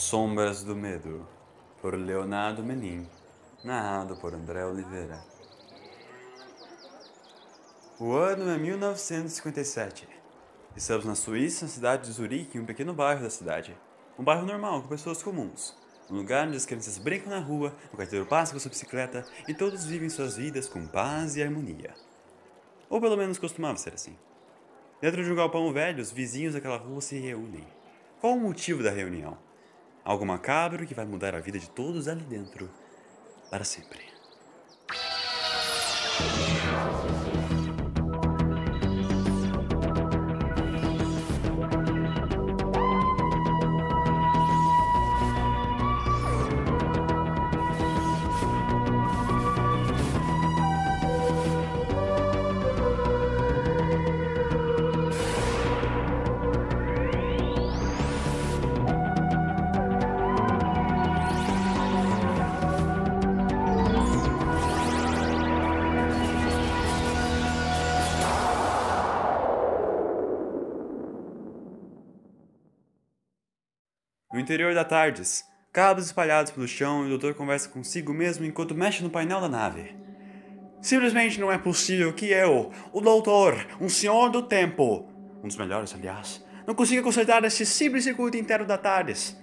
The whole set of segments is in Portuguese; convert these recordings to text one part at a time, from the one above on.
Sombras do Medo, por Leonardo Menin, narrado por André Oliveira. O ano é 1957. Estamos na Suíça, na cidade de Zurique, em um pequeno bairro da cidade. Um bairro normal, com pessoas comuns. Um lugar onde as crianças brincam na rua, o carteiro passa com sua bicicleta e todos vivem suas vidas com paz e harmonia. Ou pelo menos costumava ser assim. Dentro de um galpão velho, os vizinhos daquela rua se reúnem. Qual o motivo da reunião? Algo macabro que vai mudar a vida de todos ali dentro para sempre. Interior da Tardes, cabos espalhados pelo chão e o doutor conversa consigo mesmo enquanto mexe no painel da nave. Simplesmente não é possível que eu, o doutor, um senhor do tempo, um dos melhores, aliás, não consiga consertar esse simples circuito inteiro da Tardes.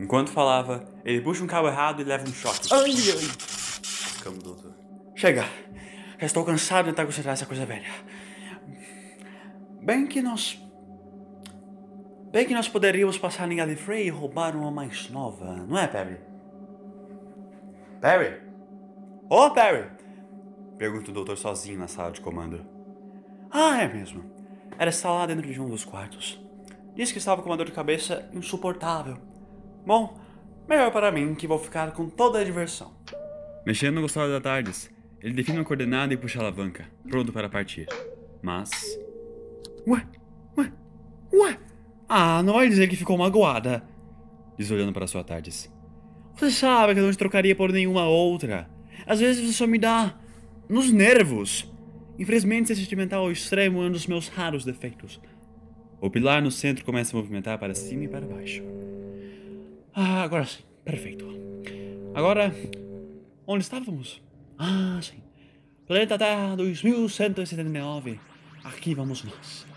Enquanto falava, ele puxa um cabo errado e leva um choque. Ai, ai! Doutor. Chega! Já estou cansado de tentar consertar essa coisa velha. Bem que nós Bem que nós poderíamos passar em Gallifrey e roubar uma mais nova, não é, Perry? Perry? Ô, oh, Perry! Pergunta o doutor sozinho na sala de comando. Ah, é mesmo. Ela está lá dentro de um dos quartos. Disse que estava com uma dor de cabeça insuportável. Bom, melhor para mim que vou ficar com toda a diversão. Mexendo no gostado da tardes, ele define uma coordenada e puxa a alavanca, pronto para partir. Mas. Ué? Ué? Ué? Ah, não vai dizer que ficou magoada. Diz olhando para sua Tardes. Você sabe que eu não te trocaria por nenhuma outra. Às vezes você só me dá nos nervos. Infelizmente, ser sentimental ao extremo é um dos meus raros defeitos. O pilar no centro começa a movimentar para cima e para baixo. Ah, agora sim. Perfeito. Agora, onde estávamos? Ah, sim. Planeta Terra 2179. Aqui vamos nós.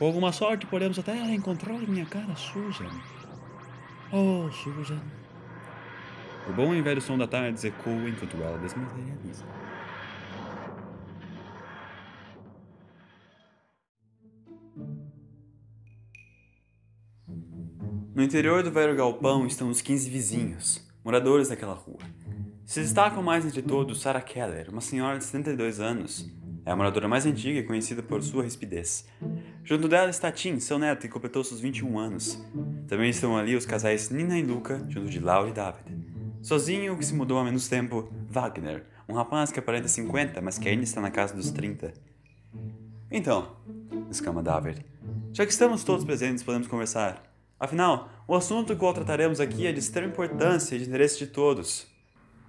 Com alguma sorte, podemos até encontrar minha cara Susan. Oh, Susan. O bom e velho som da tarde ecoa enquanto ela desmaterializa. No interior do velho galpão estão os 15 vizinhos, moradores daquela rua. Se destacam mais entre todos Sarah Keller, uma senhora de 72 anos, é a moradora mais antiga e conhecida por sua rispidez. Junto dela está Tim, seu neto, que completou seus 21 anos. Também estão ali os casais Nina e Luca, junto de Laura e David. Sozinho, o que se mudou há menos tempo, Wagner, um rapaz que aparenta 50, mas que ainda está na casa dos 30. Então, exclama David, já que estamos todos presentes, podemos conversar. Afinal, o assunto que trataremos aqui é de extrema importância e de interesse de todos.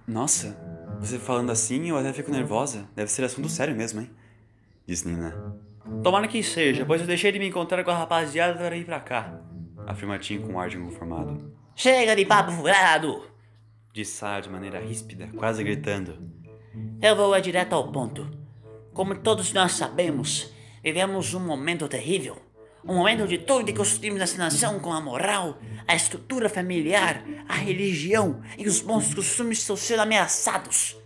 Nossa, você falando assim, eu até fico nervosa. Deve ser assunto sério mesmo, hein? Diz Nina. Tomara que seja, pois eu deixei de me encontrar com a rapaziada para ir pra cá. Afirma Tim com um ar de inconformado. Chega de papo furado! Diz Sarah de maneira ríspida, quase gritando. Eu vou direto ao ponto. Como todos nós sabemos, vivemos um momento terrível. Um momento de tudo e costumes dessa nação com a moral, a estrutura familiar, a religião e os bons costumes estão sendo ameaçados.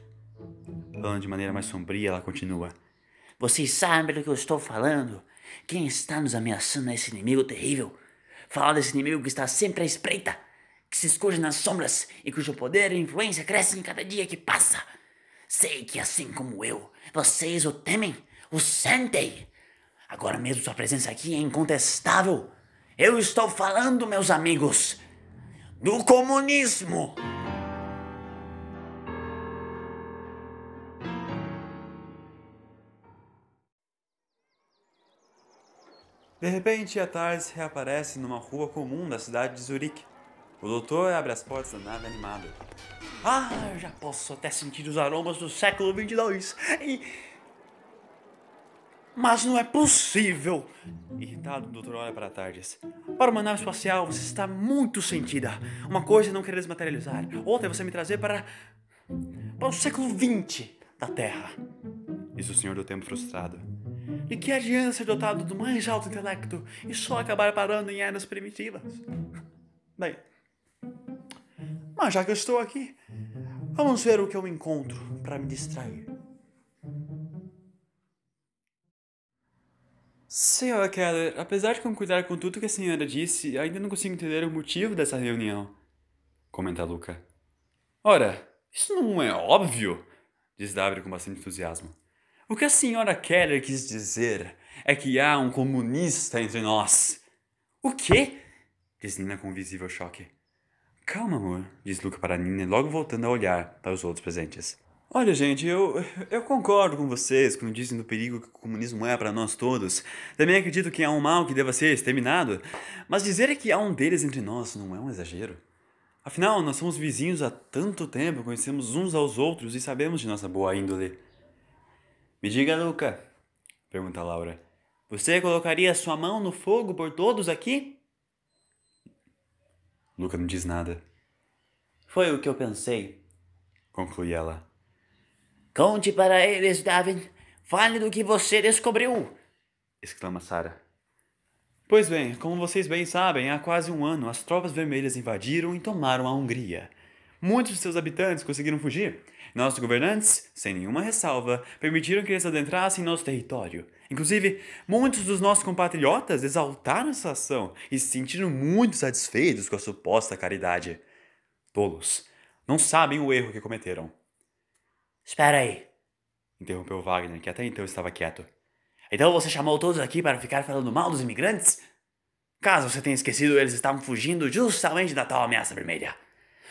Falando de maneira mais sombria, ela continua. Vocês sabem do que eu estou falando? Quem está nos ameaçando é esse inimigo terrível. Falar desse inimigo que está sempre à espreita, que se esconde nas sombras e cujo poder e influência crescem cada dia que passa. Sei que assim como eu, vocês o temem, o sentem. Agora mesmo sua presença aqui é incontestável. Eu estou falando, meus amigos, do comunismo. De repente, a Tars reaparece numa rua comum da cidade de Zurique. O doutor abre as portas da nave animada. Ah, já posso até sentir os aromas do século 22. E Mas não é possível! Irritado, o doutor olha para Tardes. Para uma nave espacial, você está muito sentida. Uma coisa é não querer desmaterializar, outra é você me trazer para. para o século XX da Terra. Diz o senhor do tempo frustrado. E que adianta ser dotado do mais alto intelecto e só acabar parando em eras primitivas? Bem, mas já que eu estou aqui, vamos ver o que eu encontro para me distrair. Senhora Keller, apesar de concordar com tudo que a senhora disse, ainda não consigo entender o motivo dessa reunião. Comenta Luca. Ora, isso não é óbvio, diz Davide com bastante entusiasmo. O que a senhora Keller quis dizer é que há um comunista entre nós. O quê? diz Nina com visível choque. Calma, amor, diz Luca para Nina, logo voltando a olhar para os outros presentes. Olha, gente, eu, eu concordo com vocês quando dizem do perigo que o comunismo é para nós todos. Também acredito que há um mal que deva ser exterminado. Mas dizer que há um deles entre nós não é um exagero. Afinal, nós somos vizinhos há tanto tempo, conhecemos uns aos outros e sabemos de nossa boa índole. Me diga, Luca, pergunta Laura. Você colocaria sua mão no fogo por todos aqui? Luca não diz nada. Foi o que eu pensei, conclui ela. Conte para eles, David. Fale do que você descobriu, exclama Sara. Pois bem, como vocês bem sabem, há quase um ano as tropas vermelhas invadiram e tomaram a Hungria. Muitos de seus habitantes conseguiram fugir. Nossos governantes, sem nenhuma ressalva, permitiram que eles adentrassem nosso território. Inclusive, muitos dos nossos compatriotas exaltaram essa ação e se sentiram muito satisfeitos com a suposta caridade. Tolos. Não sabem o erro que cometeram. Espera aí, interrompeu Wagner, que até então estava quieto. Então você chamou todos aqui para ficar falando mal dos imigrantes? Caso você tenha esquecido, eles estavam fugindo justamente da tal ameaça vermelha.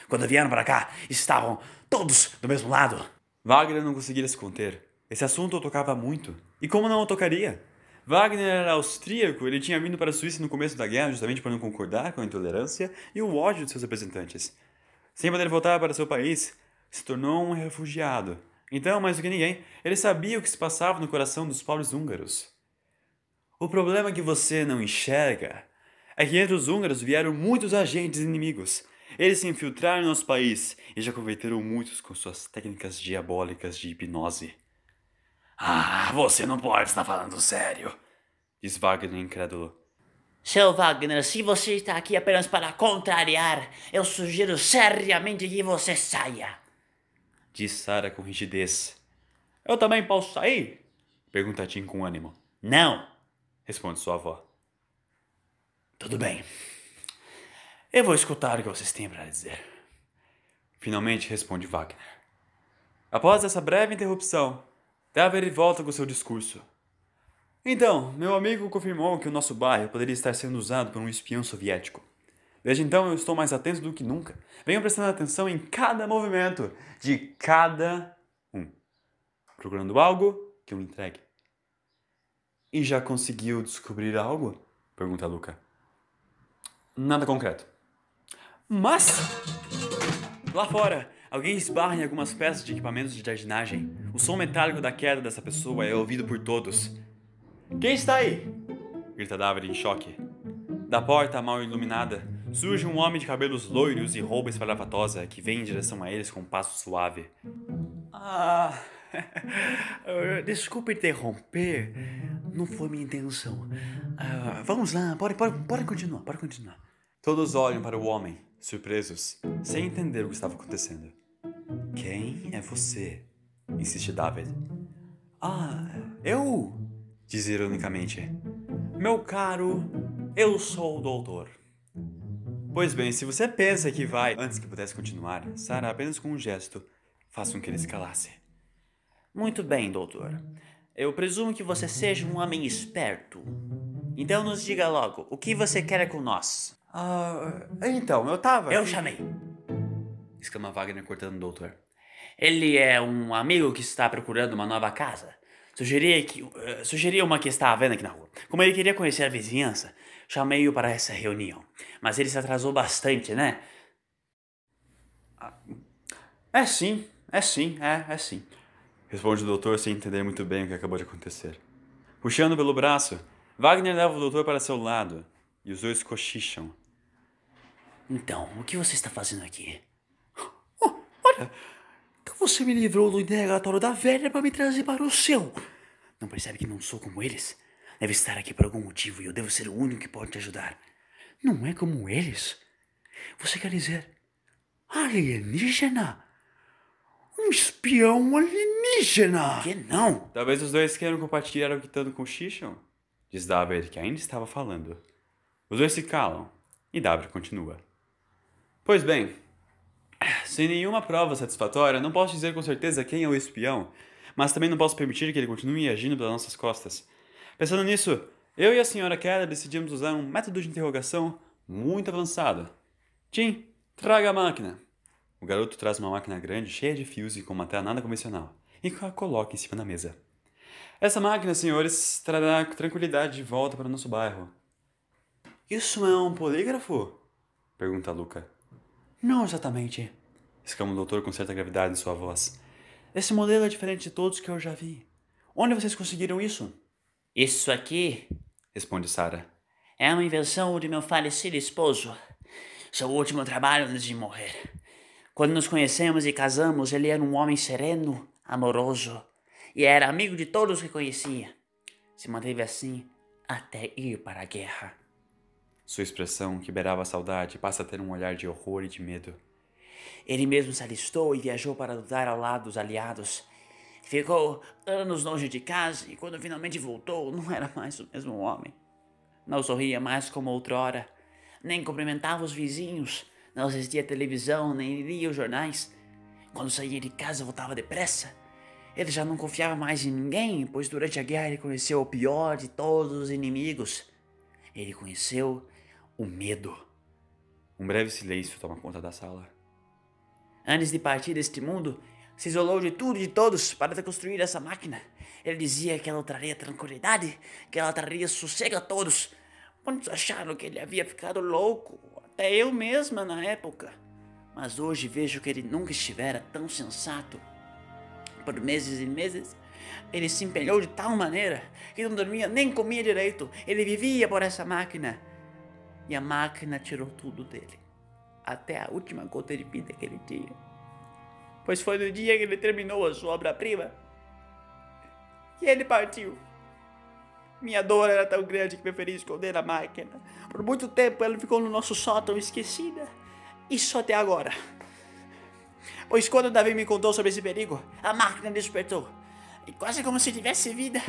Quando vieram para cá, estavam todos do mesmo lado. Wagner não conseguia se conter. Esse assunto tocava muito. E como não o tocaria? Wagner era austríaco, ele tinha vindo para a Suíça no começo da guerra justamente para não concordar com a intolerância e o ódio de seus representantes. Sem poder voltar para seu país, se tornou um refugiado. Então, mais do que ninguém, ele sabia o que se passava no coração dos pobres húngaros. O problema que você não enxerga é que entre os húngaros vieram muitos agentes inimigos, eles se infiltraram no nosso país e já converteram muitos com suas técnicas diabólicas de hipnose. Ah, você não pode estar falando sério, diz Wagner incrédulo. Seu Wagner, se você está aqui apenas para contrariar, eu sugiro seriamente que você saia. Diz Sara com rigidez. Eu também posso sair? Pergunta Tim com ânimo. Não, responde sua avó. Tudo bem. Eu vou escutar o que vocês têm para dizer. Finalmente responde Wagner. Após essa breve interrupção, David volta com seu discurso. Então, meu amigo confirmou que o nosso bairro poderia estar sendo usado por um espião soviético. Desde então eu estou mais atento do que nunca. Venho prestando atenção em cada movimento de cada um, procurando algo que eu entregue. E já conseguiu descobrir algo? Pergunta Luca. Nada concreto. Mas, lá fora, alguém esbarra em algumas peças de equipamentos de jardinagem. O som metálico da queda dessa pessoa é ouvido por todos. Quem está aí? grita David em choque. Da porta mal iluminada, surge um homem de cabelos loiros e roupa espalhafatosa que vem em direção a eles com um passo suave. Ah, desculpe interromper, não foi minha intenção. Ah, vamos lá, pode, pode, pode continuar, pode continuar. Todos olham para o homem, surpresos, sem entender o que estava acontecendo. Quem é você? insiste David. Ah, eu? diz ironicamente. Meu caro, eu sou o doutor. Pois bem, se você pensa que vai antes que pudesse continuar, Sara apenas com um gesto faz com que ele se calasse. Muito bem, doutor. Eu presumo que você seja um homem esperto. Então nos diga logo, o que você quer com nós? Ah, então, eu tava. Eu chamei. Exclama Wagner cortando o doutor. Ele é um amigo que está procurando uma nova casa. Sugeria, que, uh, sugeria uma que está à venda aqui na rua. Como ele queria conhecer a vizinhança, chamei-o para essa reunião. Mas ele se atrasou bastante, né? É sim, é sim, é, é sim. Responde o doutor sem entender muito bem o que acabou de acontecer. Puxando pelo braço, Wagner leva o doutor para seu lado e os dois cochicham. Então, o que você está fazendo aqui? Oh, olha, você me livrou do interrogatório da velha para me trazer para o seu. Não percebe que não sou como eles? Deve estar aqui por algum motivo e eu devo ser o único que pode te ajudar. Não é como eles? Você quer dizer alienígena? Um espião alienígena! Que não? Talvez os dois queiram compartilhar o que tanto cochicham, diz David, que ainda estava falando. Os dois se calam e David continua. Pois bem, sem nenhuma prova satisfatória, não posso dizer com certeza quem é o espião, mas também não posso permitir que ele continue agindo pelas nossas costas. Pensando nisso, eu e a senhora Keller decidimos usar um método de interrogação muito avançado. Tim, traga a máquina. O garoto traz uma máquina grande, cheia de fios e com uma tela nada convencional, e a coloca em cima da mesa. Essa máquina, senhores, trará tranquilidade de volta para o nosso bairro. Isso é um polígrafo? Pergunta Luca. Não exatamente, exclama o doutor com certa gravidade em sua voz. Esse modelo é diferente de todos que eu já vi. Onde vocês conseguiram isso? Isso aqui, responde Sara, é uma invenção de meu falecido esposo. Seu último trabalho antes de morrer. Quando nos conhecemos e casamos, ele era um homem sereno, amoroso e era amigo de todos que conhecia. Se manteve assim até ir para a guerra. Sua expressão, que beirava a saudade, passa a ter um olhar de horror e de medo. Ele mesmo se alistou e viajou para lutar ao lado dos aliados. Ficou anos longe de casa e quando finalmente voltou, não era mais o mesmo homem. Não sorria mais como outrora, nem cumprimentava os vizinhos não assistia televisão, nem lia os jornais. Quando saía de casa, voltava depressa. Ele já não confiava mais em ninguém, pois durante a guerra ele conheceu o pior de todos os inimigos. Ele conheceu o medo. Um breve silêncio toma conta da sala. Antes de partir deste mundo, se isolou de tudo e de todos para construir essa máquina. Ele dizia que ela traria tranquilidade, que ela traria sossego a todos. Muitos acharam que ele havia ficado louco, até eu mesma na época. Mas hoje vejo que ele nunca estivera tão sensato. Por meses e meses, ele se empenhou de tal maneira que não dormia nem comia direito. Ele vivia por essa máquina. E a máquina tirou tudo dele. Até a última gota de vida que ele tinha. Pois foi no dia que ele terminou a sua obra-prima que ele partiu. Minha dor era tão grande que preferi esconder a máquina. Por muito tempo ela ficou no nosso sótão esquecida. Isso até agora. Pois quando Davi me contou sobre esse perigo, a máquina despertou. E quase como se tivesse vida,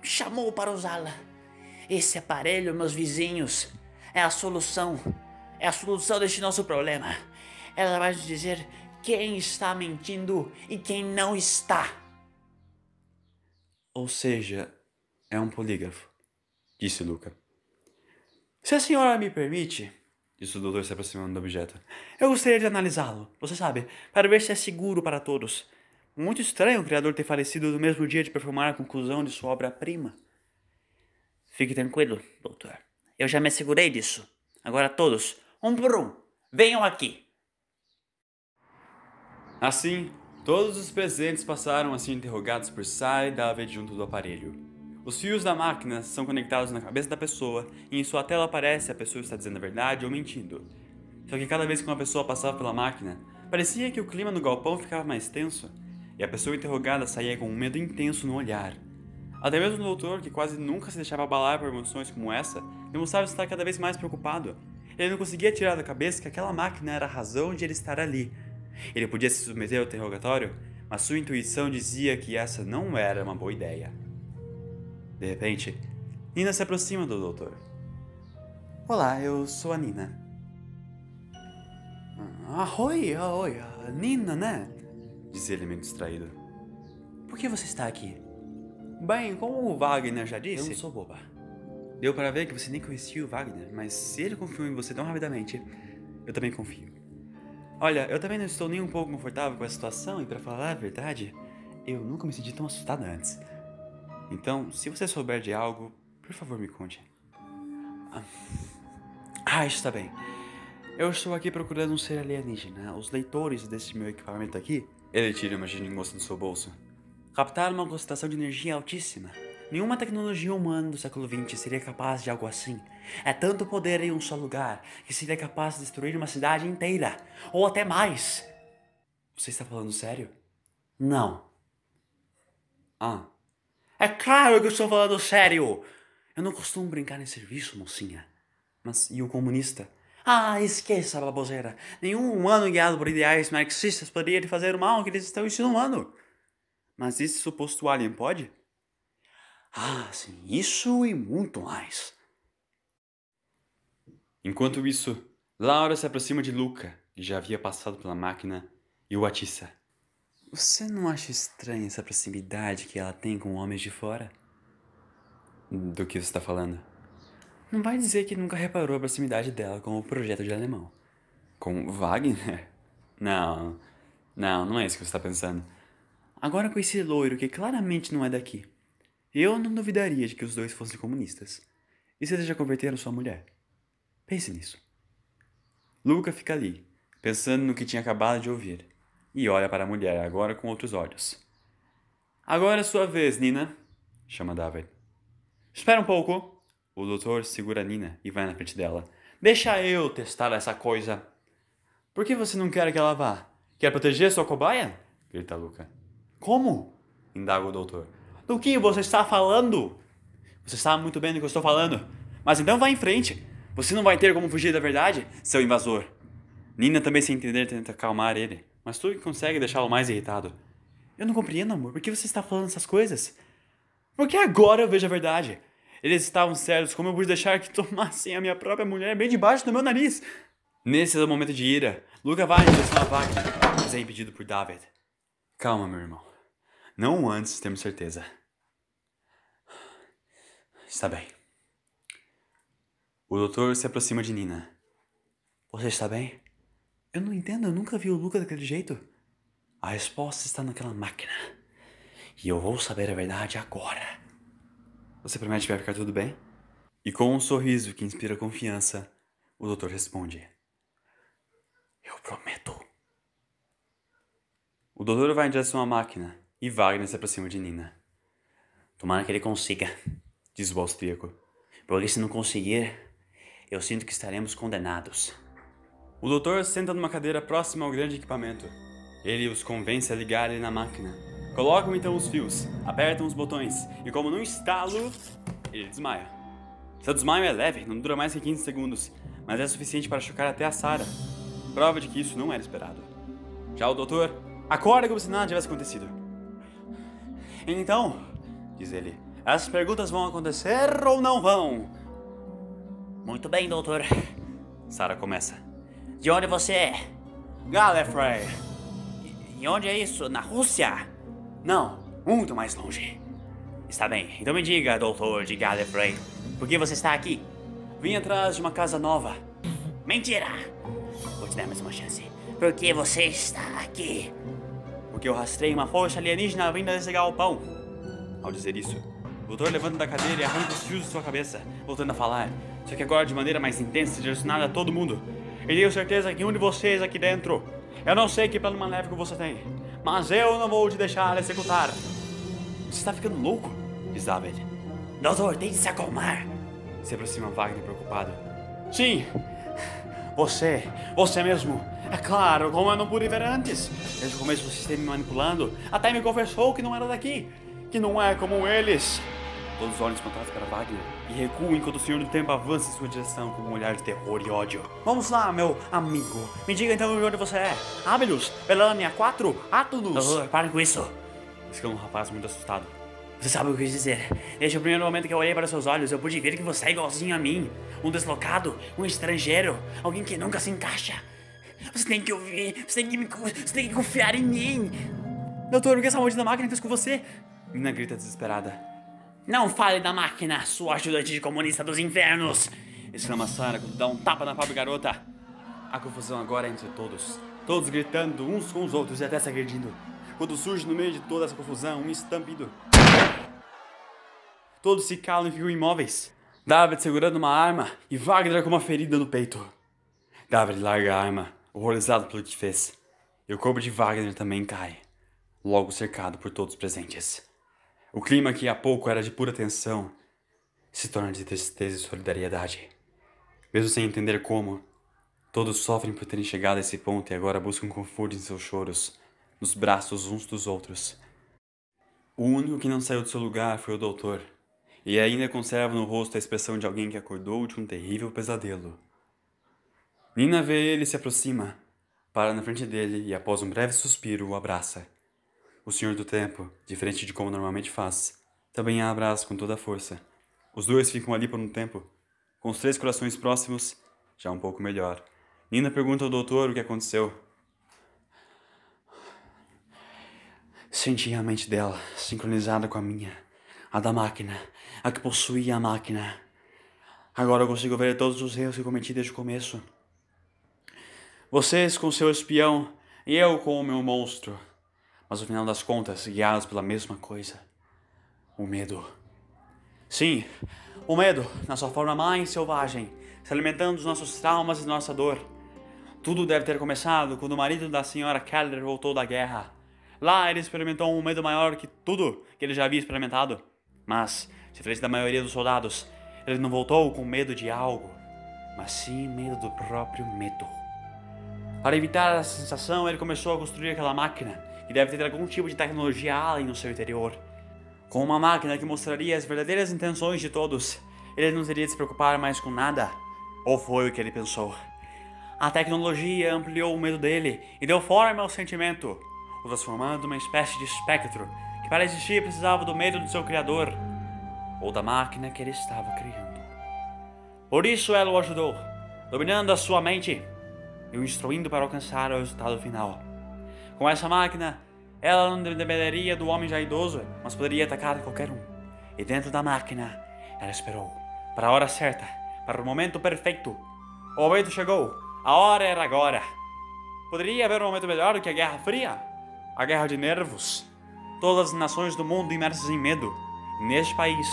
me chamou para usá-la. Esse aparelho, meus vizinhos, é a solução. É a solução deste nosso problema. Ela vai nos dizer quem está mentindo e quem não está. Ou seja, é um polígrafo, disse Luca. Se a senhora me permite, disse o doutor se aproximando do objeto, eu gostaria de analisá-lo, você sabe, para ver se é seguro para todos. Muito estranho o criador ter falecido no mesmo dia de performar a conclusão de sua obra-prima. Fique tranquilo, doutor. Eu já me assegurei disso. Agora todos, um por um, venham aqui. Assim, todos os presentes passaram a ser interrogados por Sai e David junto do aparelho. Os fios da máquina são conectados na cabeça da pessoa e em sua tela aparece se a pessoa está dizendo a verdade ou mentindo. Só que cada vez que uma pessoa passava pela máquina, parecia que o clima no galpão ficava mais tenso e a pessoa interrogada saía com um medo intenso no olhar. Até mesmo o doutor, que quase nunca se deixava abalar por emoções como essa, demonstrava estar cada vez mais preocupado. Ele não conseguia tirar da cabeça que aquela máquina era a razão de ele estar ali. Ele podia se submeter ao interrogatório, mas sua intuição dizia que essa não era uma boa ideia. De repente, Nina se aproxima do doutor. Olá, eu sou a Nina. Ah, oi, oi, Nina, né? Diz ele meio distraído. Por que você está aqui? Bem, como o Wagner já disse. Eu não sou boba. Deu para ver que você nem conhecia o Wagner, mas se ele confiou em você tão rapidamente, eu também confio. Olha, eu também não estou nem um pouco confortável com a situação e, para falar a verdade, eu nunca me senti tão assustada antes. Então, se você souber de algo, por favor me conte. Ah, ah está bem. Eu estou aqui procurando um ser alienígena. Os leitores desse meu equipamento aqui, ele tira uma geringonça do seu bolso, captaram uma concentração de energia altíssima, Nenhuma tecnologia humana do século XX seria capaz de algo assim. É tanto poder em um só lugar que seria capaz de destruir uma cidade inteira, ou até mais. Você está falando sério? Não. Ah. É claro que eu estou falando sério! Eu não costumo brincar em serviço, mocinha. Mas e o comunista? Ah, esqueça a baboseira. Nenhum humano guiado por ideais marxistas poderia fazer o mal que eles estão insinuando. Mas esse suposto alien pode? Ah, sim, isso e muito mais. Enquanto isso, Laura se aproxima de Luca, que já havia passado pela máquina, e o atiça. Você não acha estranha essa proximidade que ela tem com homens de fora? Do que você está falando? Não vai dizer que nunca reparou a proximidade dela com o projeto de alemão. Com Wagner? Não, não, não é isso que você está pensando. Agora com esse loiro que claramente não é daqui. Eu não duvidaria de que os dois fossem comunistas. E se já converteram sua mulher? Pense nisso. Luca fica ali, pensando no que tinha acabado de ouvir, e olha para a mulher agora com outros olhos. Agora é sua vez, Nina, chama David. Espera um pouco. O doutor segura Nina e vai na frente dela. Deixa eu testar essa coisa. Por que você não quer que ela vá? Quer proteger sua cobaia? grita Luca. Como? indaga o doutor. Do que você está falando? Você sabe muito bem do que eu estou falando. Mas então vá em frente. Você não vai ter como fugir da verdade, seu invasor. Nina também sem entender tenta acalmar ele, mas tu consegue deixá-lo mais irritado. Eu não compreendo, amor. Por que você está falando essas coisas? Porque agora eu vejo a verdade. Eles estavam certos, como eu pude deixar que tomassem a minha própria mulher bem debaixo do meu nariz? Nesse momento de ira, Luca vai em direção à Wagner, mas é impedido por David. Calma, meu irmão. Não antes temos certeza. Está bem. O doutor se aproxima de Nina. Você está bem? Eu não entendo, eu nunca vi o Luca daquele jeito. A resposta está naquela máquina. E eu vou saber a verdade agora. Você promete que vai ficar tudo bem? E com um sorriso que inspira confiança, o doutor responde: Eu prometo. O doutor vai em direção à máquina e Wagner se aproxima de Nina. Tomara que ele consiga diz o austríaco. Porque se não conseguir, eu sinto que estaremos condenados. O doutor senta numa cadeira próxima ao grande equipamento. Ele os convence a ligarem na máquina. Colocam então os fios, apertam os botões e, como num estalo, ele desmaia. Seu desmaio é leve, não dura mais que 15 segundos, mas é suficiente para chocar até a Sara. Prova de que isso não era esperado. Já o doutor acorda como se nada tivesse acontecido. Então, diz ele, as perguntas vão acontecer ou não vão? Muito bem, doutor. Sara começa. De onde você é? Gallifrey. E onde é isso? Na Rússia? Não, muito mais longe. Está bem, então me diga, doutor de Gallifrey, por que você está aqui? Vim atrás de uma casa nova. Mentira! Vou te dar mais uma chance. Por que você está aqui? Porque eu rastrei uma força alienígena vindo desse galpão. Ao dizer isso, doutor levanta da cadeira e arranca os fios de sua cabeça, voltando a falar, só que agora de maneira mais intensa, direcionada a todo mundo. E tenho certeza que um de vocês aqui dentro, eu não sei que plano maléfico você tem, mas eu não vou te deixar executar. Você está ficando louco? Diz David. Doutor, tente se acalmar. Se aproxima Wagner preocupado. Sim, você, você mesmo. É claro, como eu não pude ver antes. Desde o começo você esteve me manipulando, até me confessou que não era daqui, que não é como eles. Todos os olhos espantados para Wagner e recuam enquanto o Senhor do Tempo avança em sua direção com um olhar de terror e ódio. Vamos lá, meu amigo. Me diga então de onde você é. Abilus, Belânia, 4, Atulus. Doutor, pare com isso. Exclama um rapaz muito assustado. Você sabe o que eu quis dizer. Desde o primeiro momento que eu olhei para seus olhos, eu pude ver que você é igualzinho a mim. Um deslocado, um estrangeiro, alguém que nunca se encaixa. Você tem que ouvir, você tem que, me, você tem que confiar em mim. Doutor, o que essa maldita máquina fez com você? Nina grita desesperada. Não fale da máquina, sua ajudante de comunista dos infernos! exclama Sara quando dá um tapa na pobre garota. A confusão agora é entre todos, todos gritando uns com os outros e até se agredindo. Quando surge no meio de toda essa confusão um estampido. Todos se calam e ficam imóveis. David segurando uma arma e Wagner com uma ferida no peito. David larga a arma, horrorizado pelo que fez. E o corpo de Wagner também cai, logo cercado por todos presentes. O clima que há pouco era de pura tensão se torna de tristeza e solidariedade. Mesmo sem entender como, todos sofrem por terem chegado a esse ponto e agora buscam conforto em seus choros, nos braços uns dos outros. O único que não saiu do seu lugar foi o doutor, e ainda conserva no rosto a expressão de alguém que acordou de um terrível pesadelo. Nina vê ele se aproxima, para na frente dele e, após um breve suspiro, o abraça. O Senhor do Tempo, diferente de como normalmente faz, também a abraça com toda a força. Os dois ficam ali por um tempo, com os três corações próximos, já um pouco melhor. Nina pergunta ao doutor o que aconteceu. Senti a mente dela, sincronizada com a minha, a da máquina, a que possuía a máquina. Agora eu consigo ver todos os erros que cometi desde o começo. Vocês com seu espião e eu com o meu monstro. Mas no final das contas, guiados pela mesma coisa: o medo. Sim, o medo, na sua forma mais selvagem, se alimentando dos nossos traumas e nossa dor. Tudo deve ter começado quando o marido da senhora Keller voltou da guerra. Lá ele experimentou um medo maior que tudo que ele já havia experimentado. Mas, diferente da maioria dos soldados, ele não voltou com medo de algo, mas sim medo do próprio medo. Para evitar essa sensação, ele começou a construir aquela máquina, que deve ter algum tipo de tecnologia alien no seu interior. Com uma máquina que mostraria as verdadeiras intenções de todos, ele não teria de se preocupar mais com nada. Ou foi o que ele pensou. A tecnologia ampliou o medo dele e deu forma ao sentimento, o transformando numa espécie de espectro que para existir precisava do medo do seu criador, ou da máquina que ele estava criando. Por isso ela o ajudou, dominando a sua mente e o instruindo para alcançar o resultado final. Com essa máquina, ela não dependeria do homem já idoso, mas poderia atacar qualquer um. E dentro da máquina, ela esperou para a hora certa, para o momento perfeito. O momento chegou, a hora era agora. Poderia haver um momento melhor do que a Guerra Fria? A guerra de nervos. Todas as nações do mundo imersas em medo. Neste país,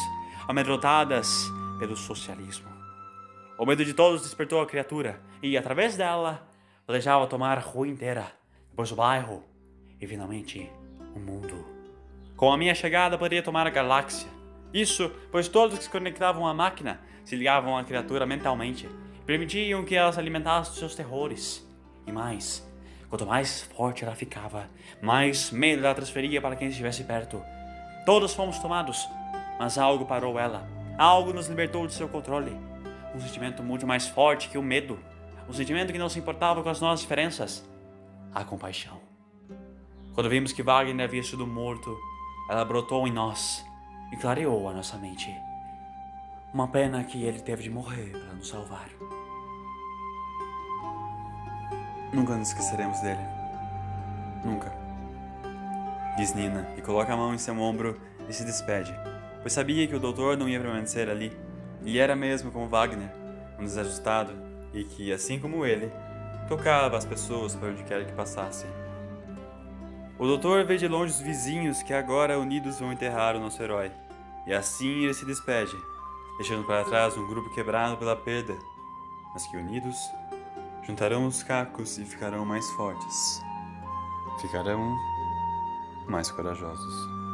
amedrontadas pelo socialismo. O medo de todos despertou a criatura e, através dela, planejava tomar a rua inteira, depois o bairro e, finalmente, o mundo. Com a minha chegada, poderia tomar a galáxia. Isso, pois todos que se conectavam à máquina se ligavam à criatura mentalmente permitiam que ela se alimentasse dos seus terrores. E mais, quanto mais forte ela ficava, mais medo ela transferia para quem estivesse perto. Todos fomos tomados, mas algo parou ela. Algo nos libertou de seu controle um sentimento muito mais forte que o medo, um sentimento que não se importava com as nossas diferenças, a compaixão. Quando vimos que Wagner havia sido morto, ela brotou em nós e clareou a nossa mente. Uma pena que ele teve de morrer para nos salvar. Nunca nos esqueceremos dele. Nunca. Diz Nina e coloca a mão em seu ombro e se despede, pois sabia que o doutor não ia permanecer ali e era mesmo como Wagner, um desajustado, e que, assim como ele, tocava as pessoas por onde quer que passasse. O doutor vê de longe os vizinhos que agora unidos vão enterrar o nosso herói, e assim ele se despede, deixando para trás um grupo quebrado pela perda, mas que unidos juntarão os cacos e ficarão mais fortes. Ficarão mais corajosos.